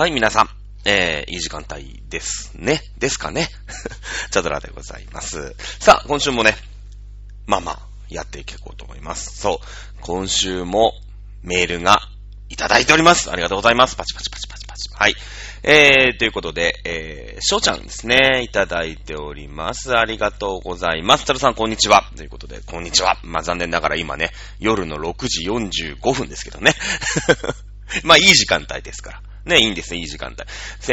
はい、皆さん。えー、いい時間帯ですね。ですかね。チャドラでございます。さあ、今週もね、まあまあ、やっていこうと思います。そう。今週もメールがいただいております。ありがとうございます。パチパチパチパチパチ。はい。えー、ということで、えー、翔ちゃんですね、いただいております。ありがとうございます。タルさん、こんにちは。ということで、こんにちは。まあ、残念ながら今ね、夜の6時45分ですけどね。まあ、いい時間帯ですから。ね、いいんですね、いい時間帯。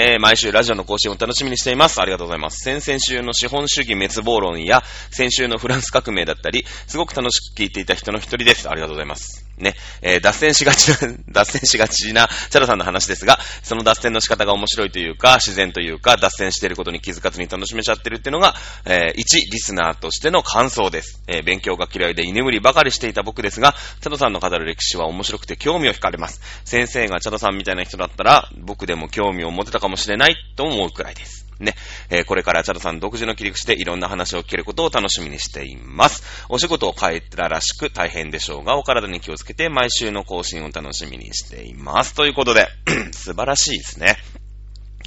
えー毎週ラジオの更新を楽しみにしています。ありがとうございます。先々週の資本主義滅亡論や、先週のフランス革命だったり、すごく楽しく聞いていた人の一人です。ありがとうございます。ね、えー脱線しがちな、脱線しがちな、チャラさんの話ですが、その脱線の仕方が面白いというか、自然というか、脱線していることに気づかずに楽しめちゃってるっていうのが、えー一、リスナーとしての感想です。えー勉強が嫌いで居眠りばかりしていた僕ですが、チャドさんの語る歴史は面白くて興味を惹かれます。先生がチャドさんみたいな人だったら、僕でも興味を持てたかもしれないと思うくらいです。ね。えーこれからチャドさん独自の切り口でいろんな話を聞けることを楽しみにしています。お仕事を変えたらしく大変でしょうが、お体に気をつけて毎週の更新を楽しみにしています。ということで、素晴らしいですね。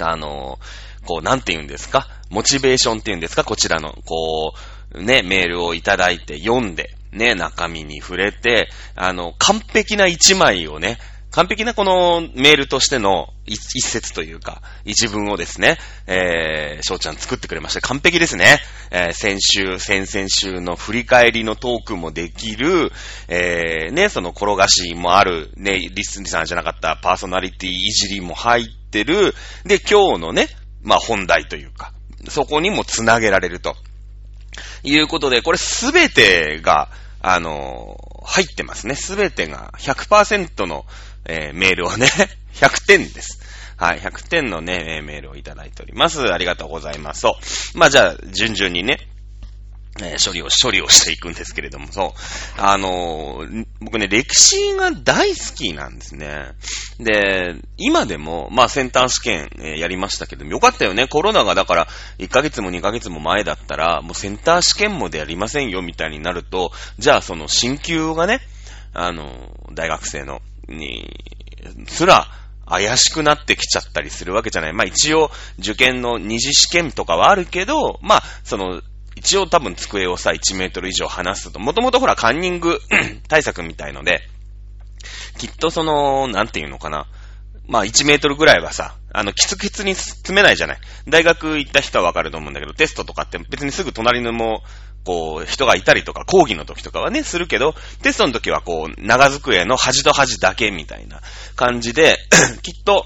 あのーこう、なんて言うんですか？モチベーションって言うんですか？こちらの、こう、ね、メールをいただいて読んで、ね、中身に触れて、あの、完璧な一枚をね、完璧なこのメールとしての一一節というか、一文をですね、えー、翔ちゃん作ってくれました。完璧ですね。えー、先週、先々週の振り返りのトークもできる、えー、ね、その転がしもある、ね、リスニさんじゃなかったパーソナリティいじりも入ってる、で、今日のね、まあ本題というか、そこにもつなげられると。いうことで、これすべてが、あの入ってますね。すべてが100%の、えーメールをね、100点です。はい、100点のね、メールをいただいております。ありがとうございます。そう。まあじゃあ、順々にね、え処理を、処理をしていくんですけれども、そう。あの僕ね、歴史が大好きなんですね。で、今でも、まあ、センター試験、えやりましたけども、よかったよね。コロナがだから、1ヶ月も2ヶ月も前だったら、もうセンター試験もでやりませんよ、みたいになると、じゃあその進級がね、あの大学生の、に、すら、怪しくなってきちゃったりするわけじゃない。まあ一応、受験の二次試験とかはあるけど、まあ、その、一応多分机をさ、1メートル以上離すと、もともとほらカンニング 対策みたいので、きっとその、なんていうのかな。まあ1メートルぐらいはさ、あの、キツキツに詰めないじゃない。大学行った人はわかると思うんだけど、テストとかって別にすぐ隣のも、こう、人がいたりとか、講義の時とかはね、するけど、テストの時はこう、長机の端と端だけみたいな感じで、きっと、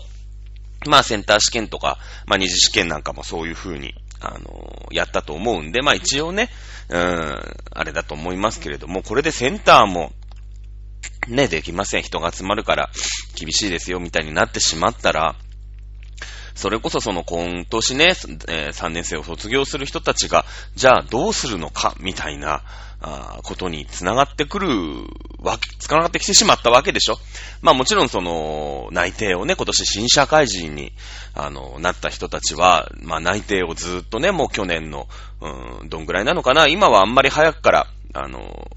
まあセンター試験とか、まあ二次試験なんかもそういう風に、あのやったと思うんで、まあ一応ね、うん、あれだと思いますけれども、これでセンターも、ね、できません。人が集まるから厳しいですよ、みたいになってしまったら、それこそその今年ね、え3年生を卒業する人たちが、じゃあどうするのか、みたいな、あことに繋がってくるわけ、繋がってきてしまったわけでしょ。まあもちろんその、内定をね、今年新社会人に、あの、なった人たちは、まあ内定をずっとね、もう去年の、うん、どんぐらいなのかな。今はあんまり早くから、あの、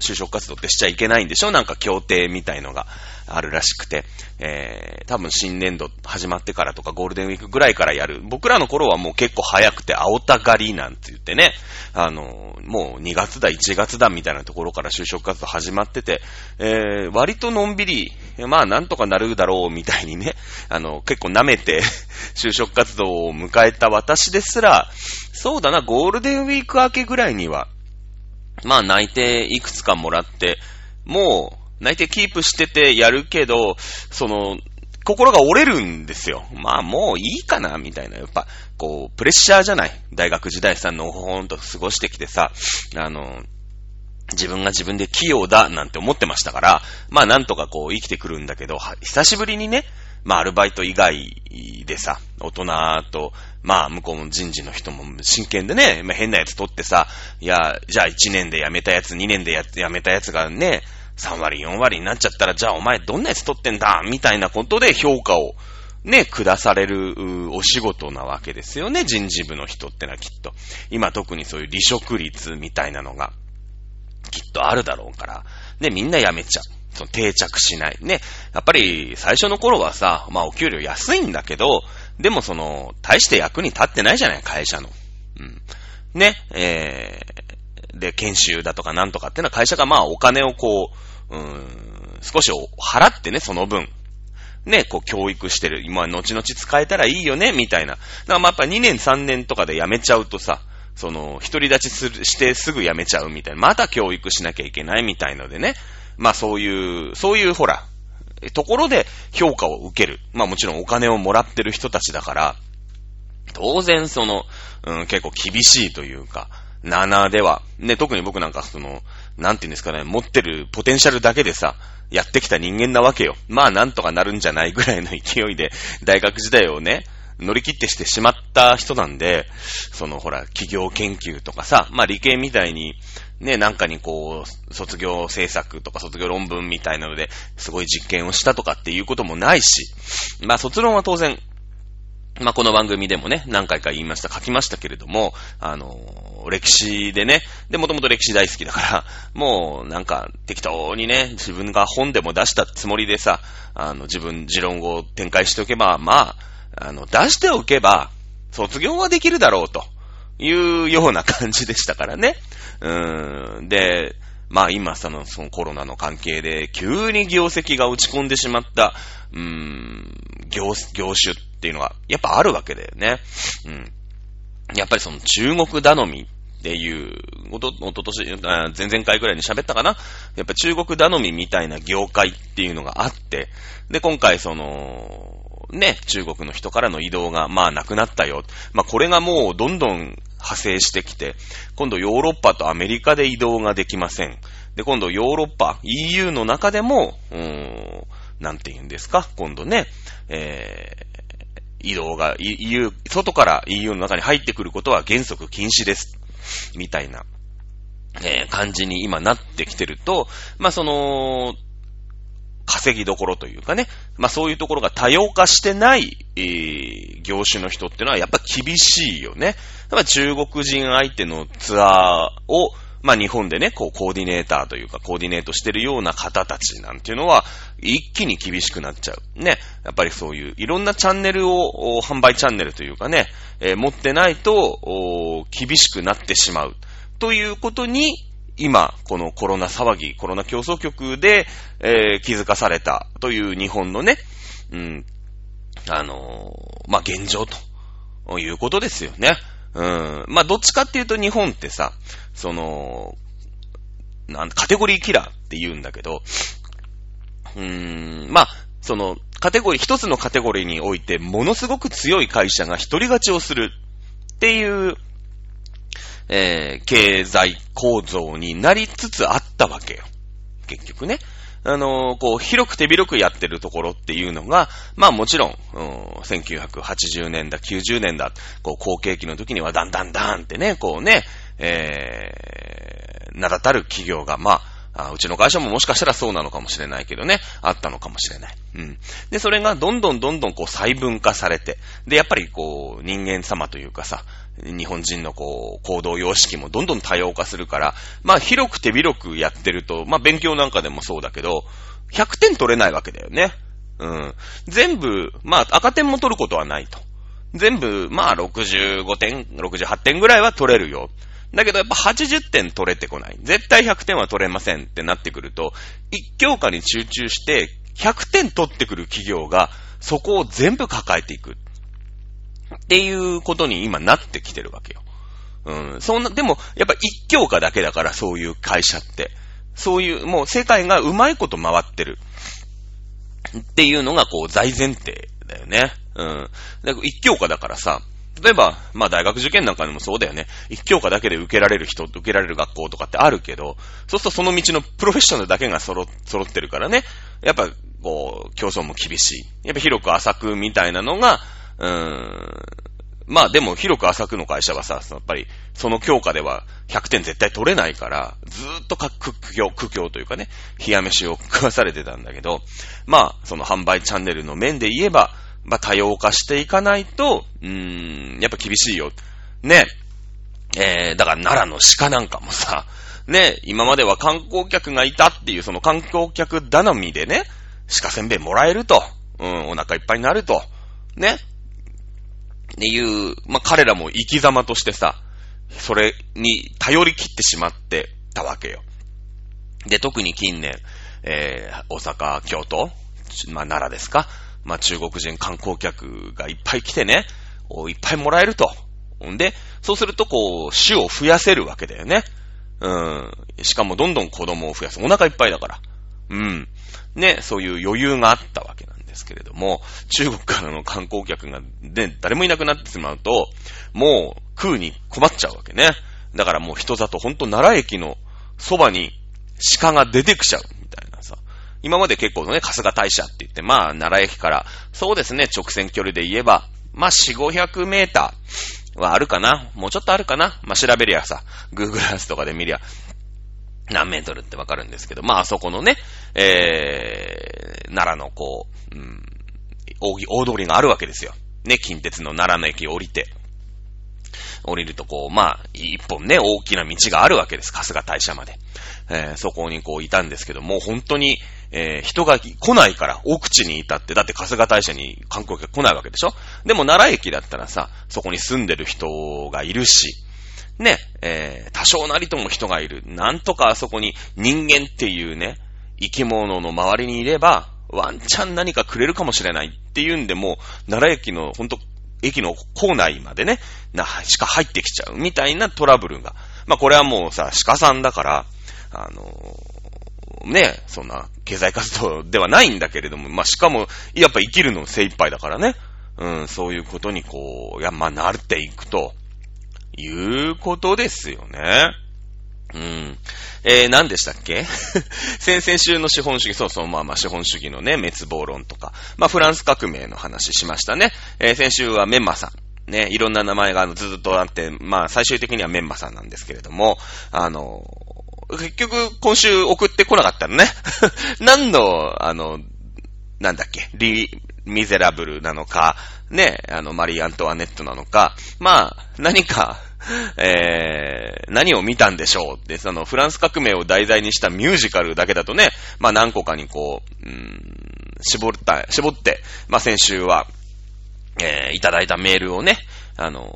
就職活動ってしちゃいけないんでしょ。なんか協定みたいのが。あるらしくて、えー、多分新年度始まってからとかゴールデンウィークぐらいからやる。僕らの頃はもう結構早くて青たがりなんて言ってね、あの、もう2月だ、1月だみたいなところから就職活動始まってて、えー、割とのんびり、まあなんとかなるだろうみたいにね、あの、結構舐めて就職活動を迎えた私ですら、そうだな、ゴールデンウィーク明けぐらいには、まあ内定いくつかもらって、もう内定キープしててやるけど、その、心が折れるんですよ。まあもういいかな、みたいな。やっぱ、こう、プレッシャーじゃない。大学時代さ、のほほんと過ごしてきてさ、あの、自分が自分で器用だなんて思ってましたから、まあなんとかこう生きてくるんだけど、久しぶりにね、まあアルバイト以外でさ、大人と、まあ向こうの人事の人も真剣でね、まあ、変なやつ取ってさ、いや、じゃあ1年で辞めたやつ、2年で辞めたやつがね、3割、4割になっちゃったら、じゃあお前どんなやつ取ってんだ？みたいなことで評価をね、下されるお仕事なわけですよね、人事部の人ってのはきっと。今特にそういう離職率みたいなのが、きっとあるだろうから、ね、みんな辞めちゃうその定着しない。ね。やっぱり最初の頃はさ、まあお給料安いんだけど、でもその、大して役に立ってないじゃない、会社の。うん。ね、えー、で、研修だとかなんとかっていうのは会社がまあお金をこう、うん、少し払ってね、その分。ね、こう教育してる。今、後々使えたらいいよね、みたいな。だからまあやっぱ2年3年とかで辞めちゃうとさ、その、独り立ちする、してすぐ辞めちゃうみたいな。また教育しなきゃいけないみたいのでね。まあそういう、そういうほら、ところで評価を受ける。まあもちろんお金をもらってる人たちだから、当然その、うん、結構厳しいというか、7では、ね、特に僕なんかその、なんていうんですかね、持ってるポテンシャルだけでさ、やってきた人間なわけよ。まあなんとかなるんじゃないぐらいの勢いで、大学時代をね、乗り切ってしてしまった人なんで、そのほら、企業研究とかさ、まあ理系みたいに、ね、なんかにこう、卒業制作とか卒業論文みたいなので、すごい実験をしたとかっていうこともないし、まあ卒論は当然、まあこの番組でもね、何回か言いました、書きましたけれども、あの、歴史でね、で、もともと歴史大好きだから、もうなんか適当にね、自分が本でも出したつもりでさ、あの、自分、持論を展開しておけば、まあ、あの、出しておけば、卒業はできるだろうというような感じでしたからね。うーん。で、まあ今その、そのコロナの関係で急に業績が落ち込んでしまった、うーん、業、業種っていうのはやっぱあるわけだよね。うん。やっぱりその中国頼みっていう、おと、おととし、前々回ぐらいに喋ったかな？やっぱ中国頼みみたいな業界っていうのがあって、で、今回その、ね、中国の人からの移動が、まあなくなったよ。まあこれがもうどんどん派生してきて、今度ヨーロッパとアメリカで移動ができません。で、今度ヨーロッパ、EU の中でも、うーん、なんて言うんですか、今度ね、えー、移動が、EU、外から EU の中に入ってくることは原則禁止です。みたいな、えー、感じに今なってきてると、まあ、その、稼ぎどころというかね、まあそういうところが多様化してない、えー、業種の人っていうのはやっぱ厳しいよね。だから中国人相手のツアーを、まあ日本でね、こうコーディネーターというかコーディネートしてるような方たちなんていうのは一気に厳しくなっちゃう。ね。やっぱりそういういろんなチャンネルを、販売チャンネルというかね、えー、持ってないと、厳しくなってしまう。ということに今、このコロナ騒ぎ、コロナ競争局で、えー、気づかされたという日本のね、うん、あのー、まあ、現状ということですよね。うん。まあ、どっちかっていうと日本ってさ、その、なんカテゴリーキラーって言うんだけど、うーん、まあ、その、カテゴリー、一つのカテゴリーにおいて、ものすごく強い会社が一人勝ちをするっていうえー、経済構造になりつつあったわけよ。結局ね。あのー、こう、広く手広くやってるところっていうのが、まあもちろん、1980年だ、90年だ、こう、後継期の時にはだんだんだんってね、こうね、えー、名だたる企業が、まあ、あうちの会社ももしかしたらそうなのかもしれないけどね、あったのかもしれない。うん。で、それがどんどんどんどんこう細分化されて、で、やっぱりこう、人間様というかさ、日本人のこう、行動様式もどんどん多様化するから、まあ広く手広くやってると、まあ勉強なんかでもそうだけど、100点取れないわけだよね。うん。全部、まあ赤点も取ることはないと。全部、まあ65点、68点ぐらいは取れるよ。だけどやっぱ80点取れてこない。絶対100点は取れませんってなってくると、一教科に集中して100点取ってくる企業がそこを全部抱えていく。っていうことに今なってきてるわけよ。うん。そんな、でも、やっぱ一教科だけだから、そういう会社って。そういう、もう世界がうまいこと回ってる。っていうのが、こう、大前提だよね。うん。だから一教科だからさ、例えば、まあ大学受験なんかでもそうだよね。一教科だけで受けられる人、受けられる学校とかってあるけど、そうするとその道のプロフェッショナルだけが揃、揃ってるからね。やっぱ、こう、競争も厳しい。やっぱ広く浅くみたいなのが、うーん、まあでも広く浅くの会社はさ、やっぱりその教科では100点絶対取れないから、ずーっと苦境、苦境というかね、冷や飯を食わされてたんだけど、まあその販売チャンネルの面で言えば、まあ、多様化していかないと、うーん、やっぱ厳しいよ。ね。えー、だから奈良の鹿なんかもさ、ね、今までは観光客がいたっていうその観光客頼みでね、鹿せんべいもらえると、うん、お腹いっぱいになると、ね。っていう、まあ、彼らも生き様としてさ、それに頼り切ってしまってたわけよ。で、特に近年、えー、大阪、京都、まあ、奈良ですか。まあ、中国人観光客がいっぱい来てね、いっぱいもらえると。んで、そうするとこう、種を増やせるわけだよね。うん。しかもどんどん子供を増やす。お腹いっぱいだから。うん。ね、そういう余裕があったわけですけれども、中国からの観光客がね、誰もいなくなってしまうと、もう食うに困っちゃうわけね。だからもう人里、ほんと奈良駅のそばに鹿が出てきちゃうみたいなさ。今まで結構ね、春日大社って言って、まあ、奈良駅から、そうですね、直線距離で言えば、まあ、4、500メーターはあるかなもうちょっとあるかなまあ、調べりゃさ、Google Earth とかで見りゃ、何メートルってわかるんですけど、まあ、あそこのね、え、奈良のこう、うん、大通りがあるわけですよ。ね、近鉄の奈良の駅降りて。降りるとこう、まあ、一本ね、大きな道があるわけです。春日大社まで。えー、そこにこういたんですけども、本当に、えー、人が来ないから奥地にいたって、だって春日大社に観光客来ないわけでしょ？でも奈良駅だったらさ、そこに住んでる人がいるし、ね、えー、多少なりとも人がいる。なんとかあそこに人間っていうね、生き物の周りにいれば、ワンチャン何かくれるかもしれないっていうんで、もう、奈良駅の、ほんと、駅の構内までね、な、しか入ってきちゃうみたいなトラブルが。まあこれはもうさ、鹿さんだから、あのー、ね、そんな経済活動ではないんだけれども、まあしかも、やっぱ生きるの精一杯だからね。うん、そういうことにこう、や、まあ慣れていくと、いうことですよね。うん。えー、何でしたっけ？先々週の資本主義、そうそう、まあまあ資本主義のね、滅亡論とか、まあフランス革命の話しましたね。えー、先週はメンマさん。ね、いろんな名前がずっとあって、まあ最終的にはメンマさんなんですけれども、あの、結局今週送ってこなかったのね。何の、あの、なんだっけ、リ、ミゼラブルなのか、ね、あの、マリー・アントワネットなのか、まあ、何か、えー、何を見たんでしょう？って、その、フランス革命を題材にしたミュージカルだけだとね、まあ何個かにこう、うん、絞った、絞って、まあ先週は、えー、いただいたメールをね、あの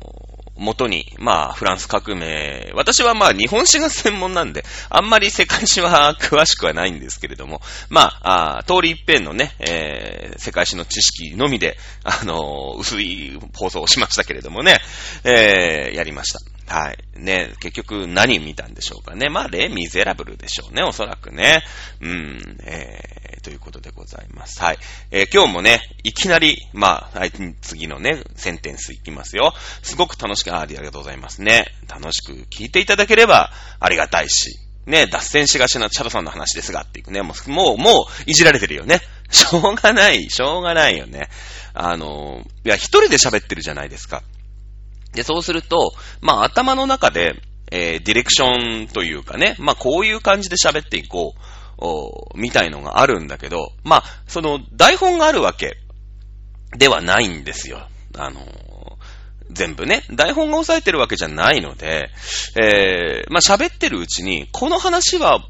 元に、まあ、フランス革命、私はまあ、日本史が専門なんで、あんまり世界史は詳しくはないんですけれども、まあ、あ通り一遍のね、えー、世界史の知識のみで、あのー、薄い放送をしましたけれどもね、えー、やりました。はい。ね、結局何見たんでしょうかね。まあ、レ・ミゼラブルでしょうね、おそらくね。うん、えー、ということでございます。はい。えー、今日もね、いきなり、まあ、次のね、センテンスいきますよ。すごく楽しく、あありがとうございますね。楽しく聞いていただければありがたいし、ね、脱線しがちなチャドさんの話ですがっていうね、もう、もう、もう、いじられてるよね。しょうがない、しょうがないよね。あの、いや、一人で喋ってるじゃないですか。で、そうすると、まあ頭の中で、えー、ディレクションというかね、まあこういう感じで喋っていこう、おみたいのがあるんだけど、まあ、その台本があるわけではないんですよ。あのー、全部ね、台本が押さえてるわけじゃないので、えー、まあ喋ってるうちに、この話は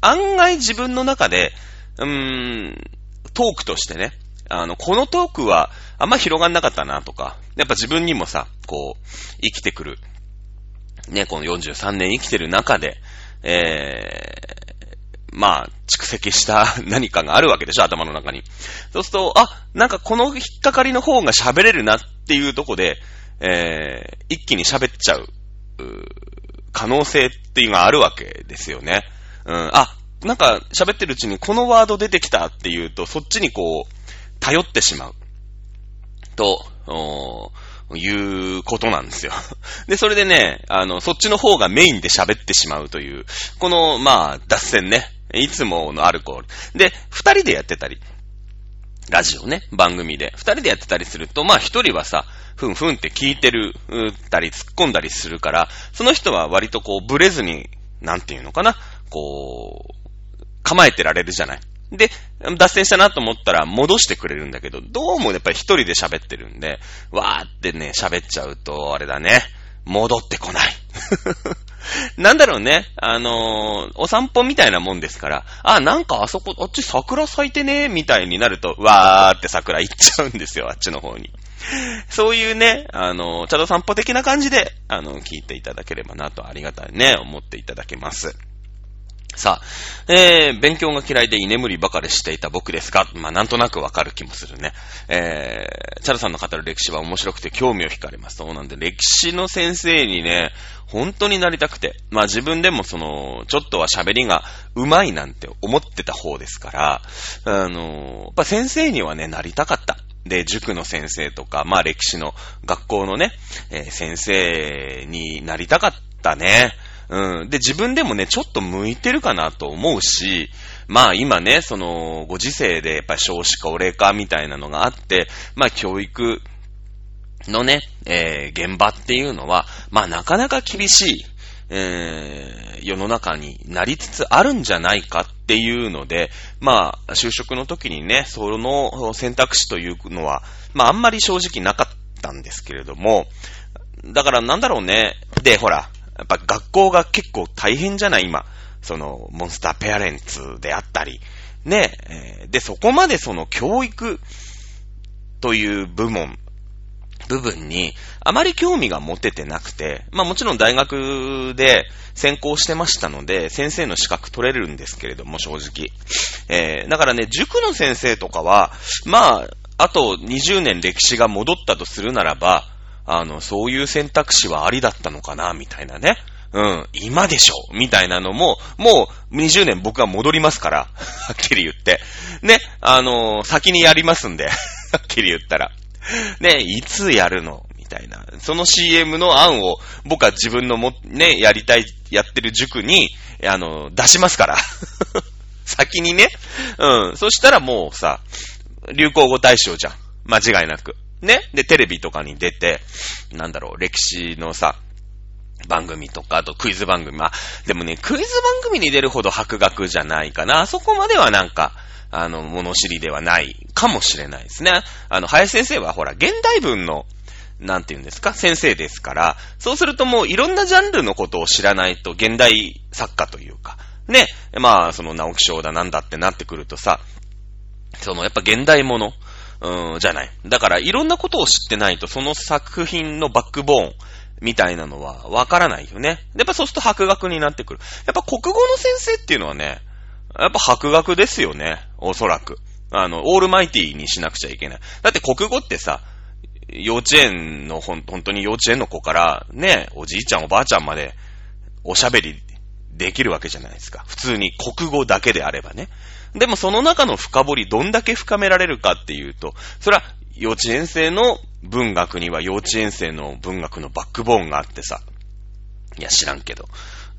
案外自分の中で、うーん、トークとしてね、あの、このトークはあんま広がんなかったなとか、やっぱ自分にもさ、こう、生きてくる、ね、この43年生きてる中で、えー、まあ、蓄積した 何かがあるわけでしょ、頭の中に。そうすると、あ、なんかこの引っかかりの方が喋れるなっていうとこで、えー、一気に喋っちゃう、う可能性っていうのがあるわけですよね。うん、あ、なんか喋ってるうちにこのワード出てきたっていうと、そっちにこう、頼ってしまう。と、いうことなんですよ。で、それでね、あの、そっちの方がメインで喋ってしまうという、この、まあ、脱線ね。いつものアルコール。で、二人でやってたり、ラジオね、番組で。二人でやってたりすると、まあ一人はさ、ふんふんって聞いてる、たり、突っ込んだりするから、その人は割とこう、ブレずに、なんていうのかな、こう、構えてられるじゃない。で、脱線したなと思ったら戻してくれるんだけど、どうもやっぱり一人で喋ってるんで、わーってね、喋っちゃうと、あれだね、戻ってこない。なんだろうね。あのー、お散歩みたいなもんですから、あ、なんかあそこ、あっち桜咲いてね、みたいになると、わーって桜行っちゃうんですよ、あっちの方に。そういうね、あの、茶道散歩的な感じで、あの、聞いていただければなとありがたいね、思っていただけます。さあ、えー、勉強が嫌いで居眠りばかりしていた僕ですが、まあ、なんとなくわかる気もするね。えー、チャルさんの語る歴史は面白くて興味を惹かれます。そうなんで、歴史の先生にね、本当になりたくて、まあ自分でもその、ちょっとは喋りが上手いなんて思ってた方ですから、あの、やっぱ先生にはね、なりたかった。で、塾の先生とか、まあ歴史の学校のね、えー、先生になりたかったね。うん。で、自分でもね、ちょっと向いてるかなと思うし、まあ今ね、その、ご時世でやっぱり少子化、俺かみたいなのがあって、まあ教育のね、えー、現場っていうのは、まあなかなか厳しい、えー、世の中になりつつあるんじゃないかっていうので、まあ、就職の時にね、その選択肢というのは、まああんまり正直なかったんですけれども、だからなんだろうね。で、ほら、やっぱ学校が結構大変じゃない？今。その、モンスターペアレンツであったり。ね、で、そこまでその教育という部門、部分にあまり興味が持ててなくて、まあもちろん大学で専攻してましたので、先生の資格取れるんですけれども、正直。えー、だからね、塾の先生とかは、まあ、あと20年歴史が戻ったとするならば、あの、そういう選択肢はありだったのかな、みたいなね。うん、今でしょみたいなのも、もう20年僕は戻りますから、はっきり言って。ね、あの、先にやりますんで、はっきり言ったら。ね、いつやるのみたいな。その CM の案を僕は自分のも、ね、やりたい、やってる塾に、あの、出しますから。先にね。うん。そしたらもうさ、流行語大賞じゃん。間違いなく。ね。で、テレビとかに出て、なんだろう、歴史のさ、番組とか、あとクイズ番組。まあ、でもね、クイズ番組に出るほど博学じゃないかな。あそこまではなんか、あの、物知りではないかもしれないですね。あの、林先生はほら、現代文の、なんて言うんですか？先生ですから、そうするともういろんなジャンルのことを知らないと現代作家というか、ね、まあ、その直木賞だなんだってなってくるとさ、そのやっぱ現代もの、うん、じゃない。だから、いろんなことを知ってないと、その作品のバックボーンみたいなのはわからないよね。やっぱそうすると博学になってくる。やっぱ国語の先生っていうのはね、やっぱ博学ですよね。おそらく。あの、オールマイティにしなくちゃいけない。だって国語ってさ、幼稚園の、ほん、本当に幼稚園の子から、ね、おじいちゃんおばあちゃんまで、おしゃべりできるわけじゃないですか。普通に国語だけであればね。でもその中の深掘りどんだけ深められるかっていうと、それは幼稚園生の文学には幼稚園生の文学のバックボーンがあってさ、いや知らんけど、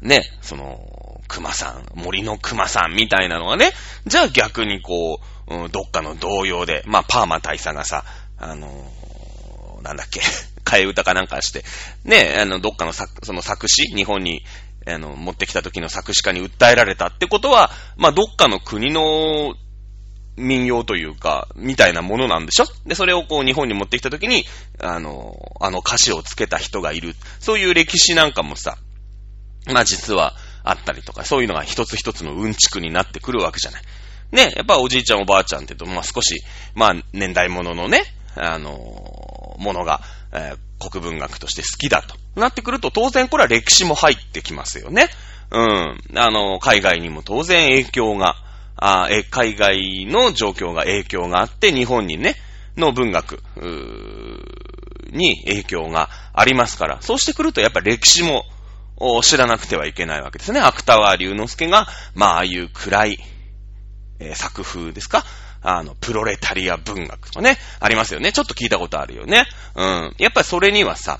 ね、その、熊さん、森の熊さんみたいなのがね、じゃあ逆にこう、うん、どっかの童謡で、まあパーマ大佐がさ、あのー、なんだっけ、替え歌かなんかして、ね、あの、どっかの作、その作詞、日本にあの、持ってきた時の作詞家に訴えられたってことは、まあ、どっかの国の民謡というか、みたいなものなんでしょ？で、それをこう日本に持ってきた時に、あの、あの歌詞をつけた人がいる。そういう歴史なんかもさ、まあ実はあったりとか、そういうのが一つ一つのうんちくになってくるわけじゃない。ね、やっぱおじいちゃんおばあちゃんって言うと、まあ少し、まあ年代物のね、あの、ものが、えー、国文学として好きだとなってくると、当然これは歴史も入ってきますよね。うん。あの、海外にも当然影響が、あえ海外の状況が影響があって、日本にね、の文学、に影響がありますから、そうしてくるとやっぱ歴史も知らなくてはいけないわけですね。芥川龍之介が、まあ、ああいう暗い、えー、作風ですか？あの、プロレタリア文学とね、ありますよね。ちょっと聞いたことあるよね。うん。やっぱりそれにはさ、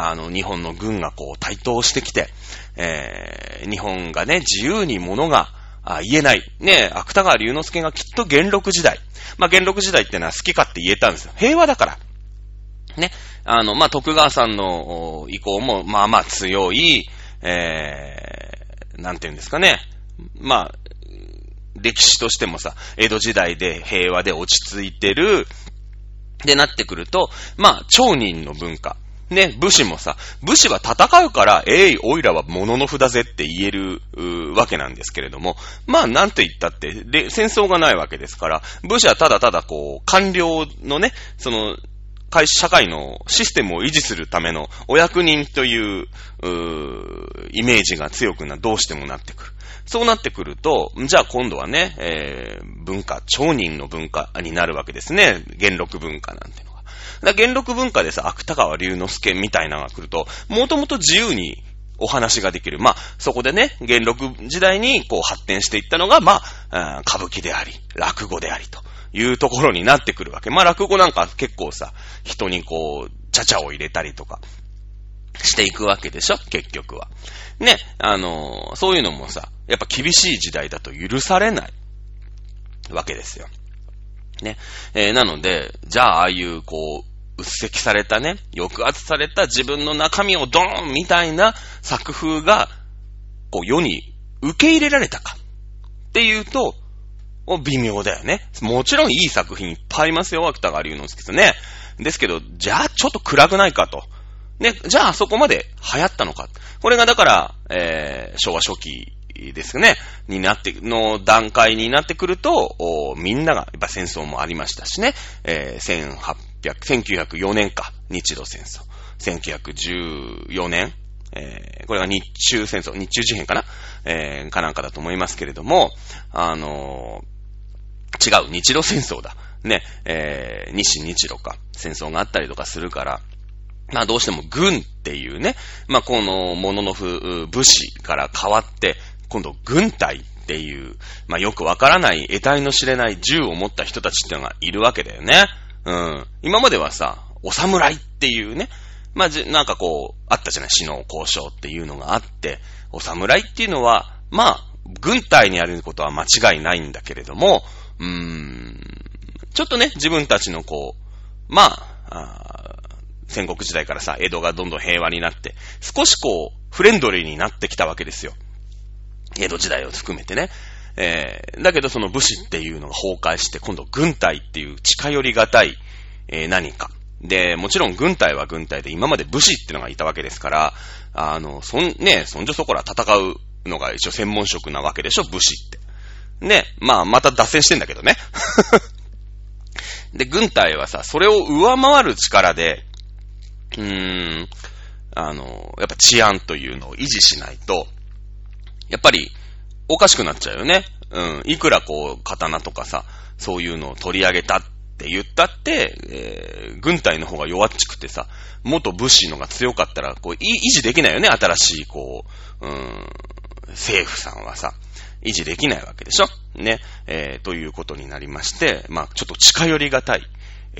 あの、日本の軍がこう台頭してきて、えー、日本がね、自由に物があ言えない。ね、芥川龍之介がきっと元禄時代。まあ、元禄時代ってのは好き勝手言えたんですよ。平和だから。ね。あの、まあ、徳川さんの意向も、まあまあ強い、えー、なんて言うんですかね。まあ、歴史としてもさ、江戸時代で平和で落ち着いてる、でなってくると、まあ、町人の文化。ね、武士もさ、武士は戦うから、えい、おいらは物の札ぜって言える、わけなんですけれども、まあ、なんと言ったって、で、戦争がないわけですから、武士はただただこう、官僚のね、その、会社会のシステムを維持するためのお役人という、うイメージが強くな、どうしてもなってくる。そうなってくると、じゃあ今度はね、えー、文化、町人の文化になるわけですね。元禄文化なんて。だ元禄文化でさ、芥川龍之介みたいなのが来ると、もともと自由にお話ができる。まあ、そこでね、元禄時代にこう発展していったのが、まあ、歌舞伎であり、落語でありというところになってくるわけ。まあ、落語なんか結構さ、人にこう、ちゃちゃを入れたりとか、していくわけでしょ結局は。ね、あのー、そういうのもさ、やっぱ厳しい時代だと許されないわけですよ。ね。えー、なので、じゃあ、ああいう、こう、うっせきされたね、抑圧された自分の中身をドーンみたいな作風が、こう、世に受け入れられたか。っていうと、微妙だよね。もちろんいい作品いっぱいありますよ、芥川龍之介さんね。ですけど、じゃあちょっと暗くないかと。ね、じゃあそこまで流行ったのか。これがだから、えー、昭和初期ですね、になって、の段階になってくると、みんなが、やっぱ戦争もありましたしね、えー、1800、1904年か、日露戦争。1914年、えー、これが日中戦争、日中事変かな？えー、かなんかだと思いますけれども、あのー、違う、日露戦争だ。ね、えー、日日露か、戦争があったりとかするから、まあどうしても軍っていうね、まあこのモノノフ武士から変わって、今度軍隊っていう、まあよくわからない得体の知れない銃を持った人たちっていうのがいるわけだよね。うん。今まではさ、お侍っていうね、まあ、じ、なんかこう、あったじゃない、死の交渉っていうのがあって、お侍っていうのは、まあ、軍隊にあることは間違いないんだけれども、うーん、ちょっとね、自分たちのこう、まあ、あ戦国時代からさ、江戸がどんどん平和になって、少しこう、フレンドリーになってきたわけですよ。江戸時代を含めてね。えー、だけどその武士っていうのが崩壊して、今度軍隊っていう近寄りがたい、えー、何か。で、もちろん軍隊は軍隊で今まで武士ってのがいたわけですから、あの、そん、ね、そんじょそこら戦うのが一応専門職なわけでしょ、武士って。ね、まあ、また脱線してんだけどね。で、軍隊はさ、それを上回る力で、うーん、あの、やっぱ治安というのを維持しないと、やっぱり、おかしくなっちゃうよね。うん。いくらこう、刀とかさ、そういうのを取り上げたって言ったって、えー、軍隊の方が弱っちくてさ、元武士のが強かったら、こう、維持できないよね、新しい、こう、うん、政府さんはさ、維持できないわけでしょ。ね、えー、ということになりまして、まあ、ちょっと近寄りがたい、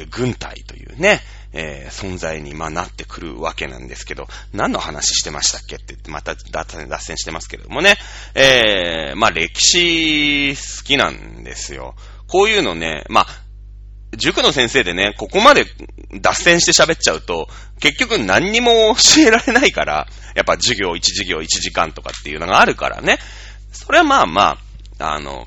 軍隊というね、えー、存在に、まあ、なってくるわけなんですけど、何の話してましたっけって、また脱線してますけれどもね、えー、まあ、歴史好きなんですよ。こういうのね、まあ、塾の先生でね、ここまで脱線して喋っちゃうと、結局何にも教えられないから、やっぱ授業1授業1時間とかっていうのがあるからね。それはまあまあ、あの、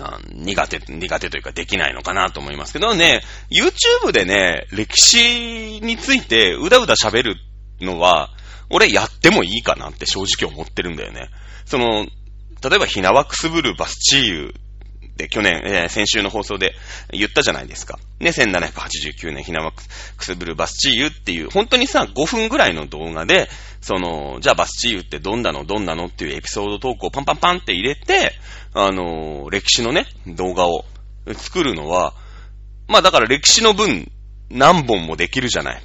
あ苦手、苦手というかできないのかなと思いますけどね、YouTube でね、歴史についてうだうだ喋るのは、俺やってもいいかなって正直思ってるんだよね。その、例えば、ひなわくすぶるバスチーユって去年、えー、先週の放送で言ったじゃないですか。ね、1789年、ひなまくすぶるバスチーユっていう、本当にさ、5分ぐらいの動画で、その、じゃあバスチーユってどんなのどんなのっていうエピソードトークをパンパンパンって入れて、あのー、歴史のね、動画を作るのは、まあだから歴史の分、何本もできるじゃない。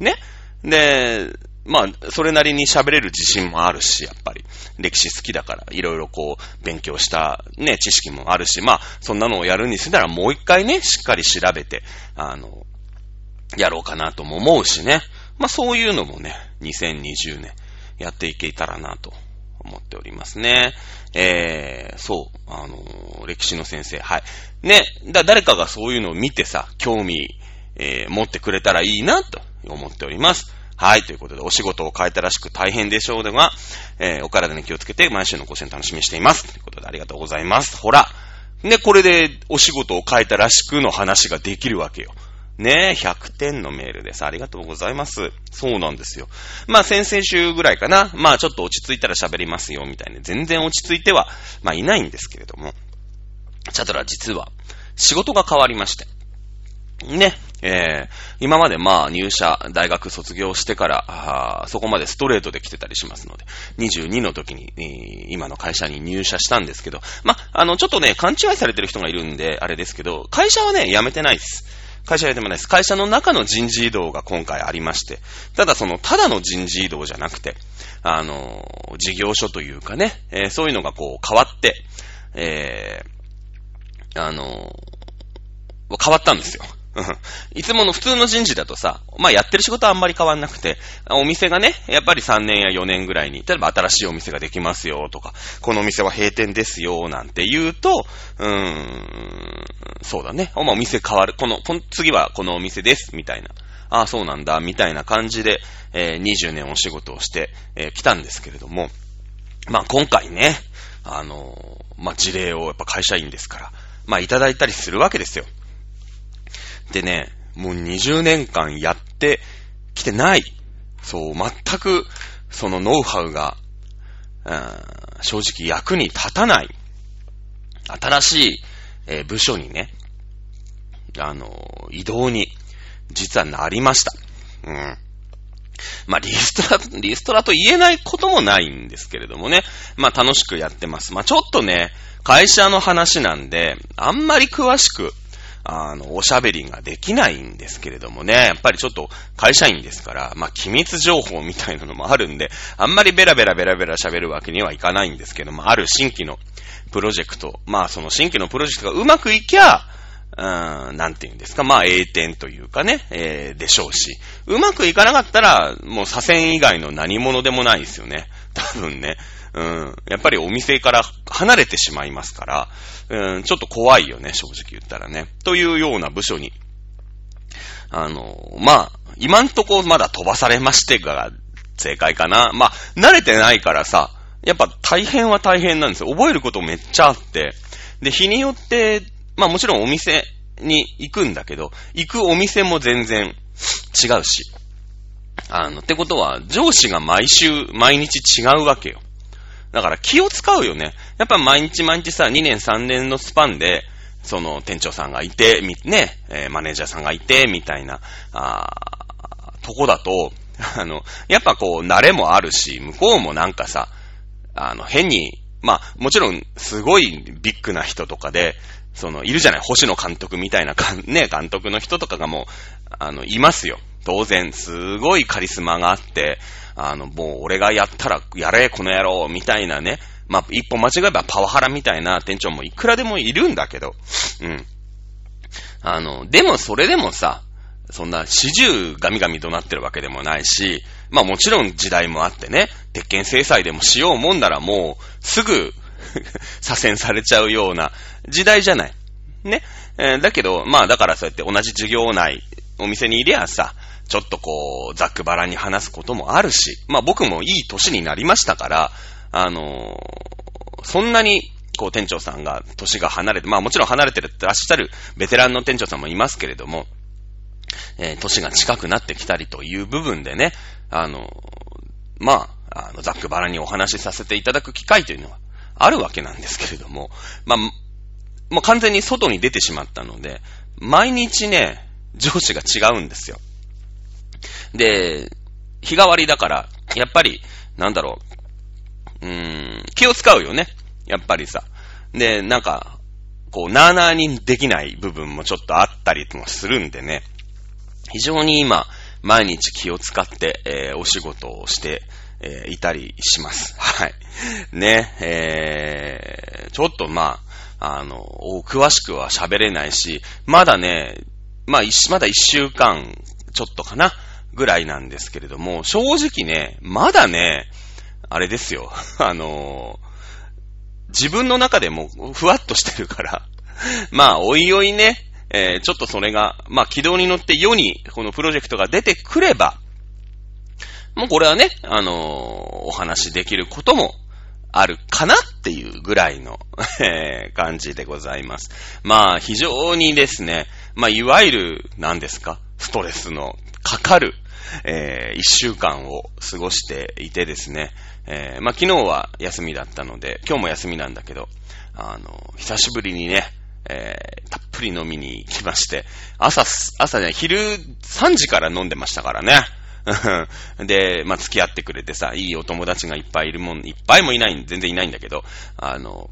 ね。で、まあ、それなりに喋れる自信もあるし、やっぱり。歴史好きだから、いろいろこう、勉強したね、知識もあるし、まあ、そんなのをやるにすたらもう一回ね、しっかり調べて、あの、やろうかなとも思うしね。まあ、そういうのもね、2020年、やっていけたらなと思っておりますね。えー、そう、あの歴史の先生、はい。ね、だ、誰かがそういうのを見てさ、興味、えー、持ってくれたらいいな、と思っております。はい、ということで、お仕事を変えたらしく大変でしょうが、えー、お体に気をつけて、毎週の更新楽しみにしています。ということで、ありがとうございます。ほら。で、これで、お仕事を変えたらしくの話ができるわけよ。ねえ、100点のメールです。ありがとうございます。そうなんですよ。まあ、先々週ぐらいかな。まあ、ちょっと落ち着いたら喋りますよ、みたいな。全然落ち着いては、まあ、いないんですけれども。チャドラ実は、仕事が変わりまして。ね、えー、今までまあ入社、大学卒業してから、あそこまでストレートで来てたりしますので、22の時に、今の会社に入社したんですけど、まあ、の、ちょっとね、勘違いされてる人がいるんで、あれですけど、会社はね、辞めてないです。会社辞めてないです。会社の中の人事異動が今回ありまして、ただその、ただの人事異動じゃなくて、あの、事業所というかね、えー、そういうのがこう変わって、えー、あの、変わったんですよ。いつもの普通の人事だとさ、まあやってる仕事はあんまり変わんなくて、お店がね、やっぱり3年や4年ぐらいに、例えば新しいお店ができますよとか、このお店は閉店ですよなんて言うと、うーん、そうだね。まあお店変わる。この、この次はこのお店です、みたいな。ああ、そうなんだ、みたいな感じで、えー、20年お仕事をしてき、えー、来たんですけれども、まあ今回ね、あのー、まあ事例をやっぱ会社員ですから、まあいただいたりするわけですよ。でね、もう20年間やってきてない。そう、全く、そのノウハウが、正直役に立たない。新しい、えー、部署にね、あの、移動に、実はなりました。うん。まあ、リストラ、リストラと言えないこともないんですけれどもね。まあ、楽しくやってます。まあ、ちょっとね、会社の話なんで、あんまり詳しくあの、おしゃべりができないんですけれどもね、やっぱりちょっと会社員ですから、まあ、機密情報みたいなのもあるんで、あんまりベラベラベラベラ喋るわけにはいかないんですけども、ある新規のプロジェクト、まあ、その新規のプロジェクトがうまくいきゃ、うーん、なんて言うんですか、まあ、栄転というかね、えー、でしょうし、うまくいかなかったら、もう左遷以外の何者でもないですよね。多分ね。うん。やっぱりお店から離れてしまいますから、うん、ちょっと怖いよね、正直言ったらね。というような部署に、あの、まあ、今んとこまだ飛ばされましてが、正解かな。まあ、慣れてないからさ、やっぱ大変は大変なんですよ。覚えることめっちゃあって。で、日によって、まあもちろんお店に行くんだけど、行くお店も全然違うし。あの、ってことは、上司が毎週、毎日違うわけよ。だから気を使うよね。やっぱ毎日毎日さ、2年3年のスパンで、その店長さんがいて、み、ね、え、マネージャーさんがいて、みたいな、あとこだと、あの、やっぱこう、慣れもあるし、向こうもなんかさ、あの、変に、まあ、もちろん、すごいビッグな人とかで、その、いるじゃない星野監督みたいな、ね、監督の人とかがもう、あの、いますよ。当然、すごいカリスマがあって、あの、もう俺がやったら、やれ、この野郎、みたいなね。まあ、一歩間違えばパワハラみたいな店長もいくらでもいるんだけど、うん。あの、でもそれでもさ、そんな始終ガミガミとなってるわけでもないし、まあもちろん時代もあってね、鉄拳制裁でもしようもんならもう、すぐ 左遷されちゃうような時代じゃない。ね。えー、だけど、まあだからそうやって同じ授業内、お店にいりゃさ、ちょっとこう、ざっくばらに話すこともあるし、まあ僕もいい年になりましたから、あのー、そんなに、こう店長さんが年が離れて、まあもちろん離れてるってらっしゃるベテランの店長さんもいますけれども、えー、年が近くなってきたりという部分でね、あのー、まあ、あの、ざっくばらにお話しさせていただく機会というのはあるわけなんですけれども、まあ、もう完全に外に出てしまったので、毎日ね、上司が違うんですよ。で、日替わりだから、やっぱり、なんだろう、うーん、気を使うよね。やっぱりさ。で、なんか、こう、なーなーにできない部分もちょっとあったりもするんでね。非常に今、毎日気を使って、えー、お仕事をして、えー、いたりします。はい。ね、えー、ちょっとまあ、あの、詳しくは喋れないし、まだね、まあ、まだ一週間ちょっとかな。ぐらいなんですけれども、正直ね、まだね、あれですよ。あの、自分の中でもふわっとしてるから、まあ、おいおいね、えー、ちょっとそれが、まあ、軌道に乗って世にこのプロジェクトが出てくれば、もうこれはね、あのー、お話できることもあるかなっていうぐらいの え感じでございます。まあ、非常にですね、まあ、いわゆる、何ですかストレスのかかる、えー、一週間を過ごしていてですね、えー、まあ、昨日は休みだったので、今日も休みなんだけど、あの、久しぶりにね、えー、たっぷり飲みに来まして、朝、朝ね、昼3時から飲んでましたからね。で、まあ、付き合ってくれてさ、いいお友達がいっぱいいるもん、いっぱいもいない、全然いないんだけど、あの、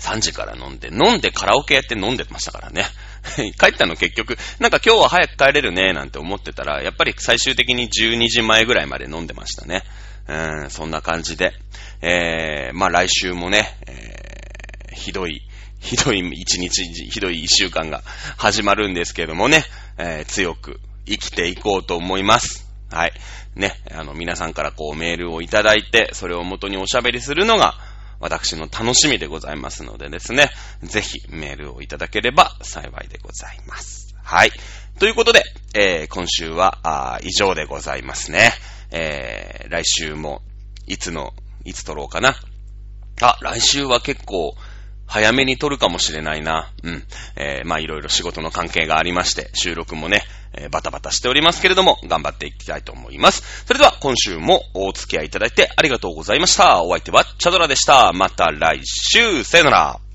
3時から飲んで、飲んでカラオケやって飲んでましたからね。帰ったの結局、なんか今日は早く帰れるね、なんて思ってたら、やっぱり最終的に12時前ぐらいまで飲んでましたね。うん、そんな感じで。えー、まあ来週もね、えー、ひどい、ひどい一日、ひどい一週間が始まるんですけどもね、えー、強く生きていこうと思います。はい。ね、あの、皆さんからこうメールをいただいて、それを元におしゃべりするのが、私の楽しみでございますのでですね、ぜひメールをいただければ幸いでございます。はい。ということで、えー、今週は、以上でございますね。えー、来週も、いつの、いつ撮ろうかな。あ、来週は結構、早めに撮るかもしれないな。うん。えー、まあいろいろ仕事の関係がありまして、収録もね、えー、バタバタしておりますけれども、頑張っていきたいと思います。それでは今週もお付き合いいただいてありがとうございました。お相手はチャドラでした。また来週、さよなら。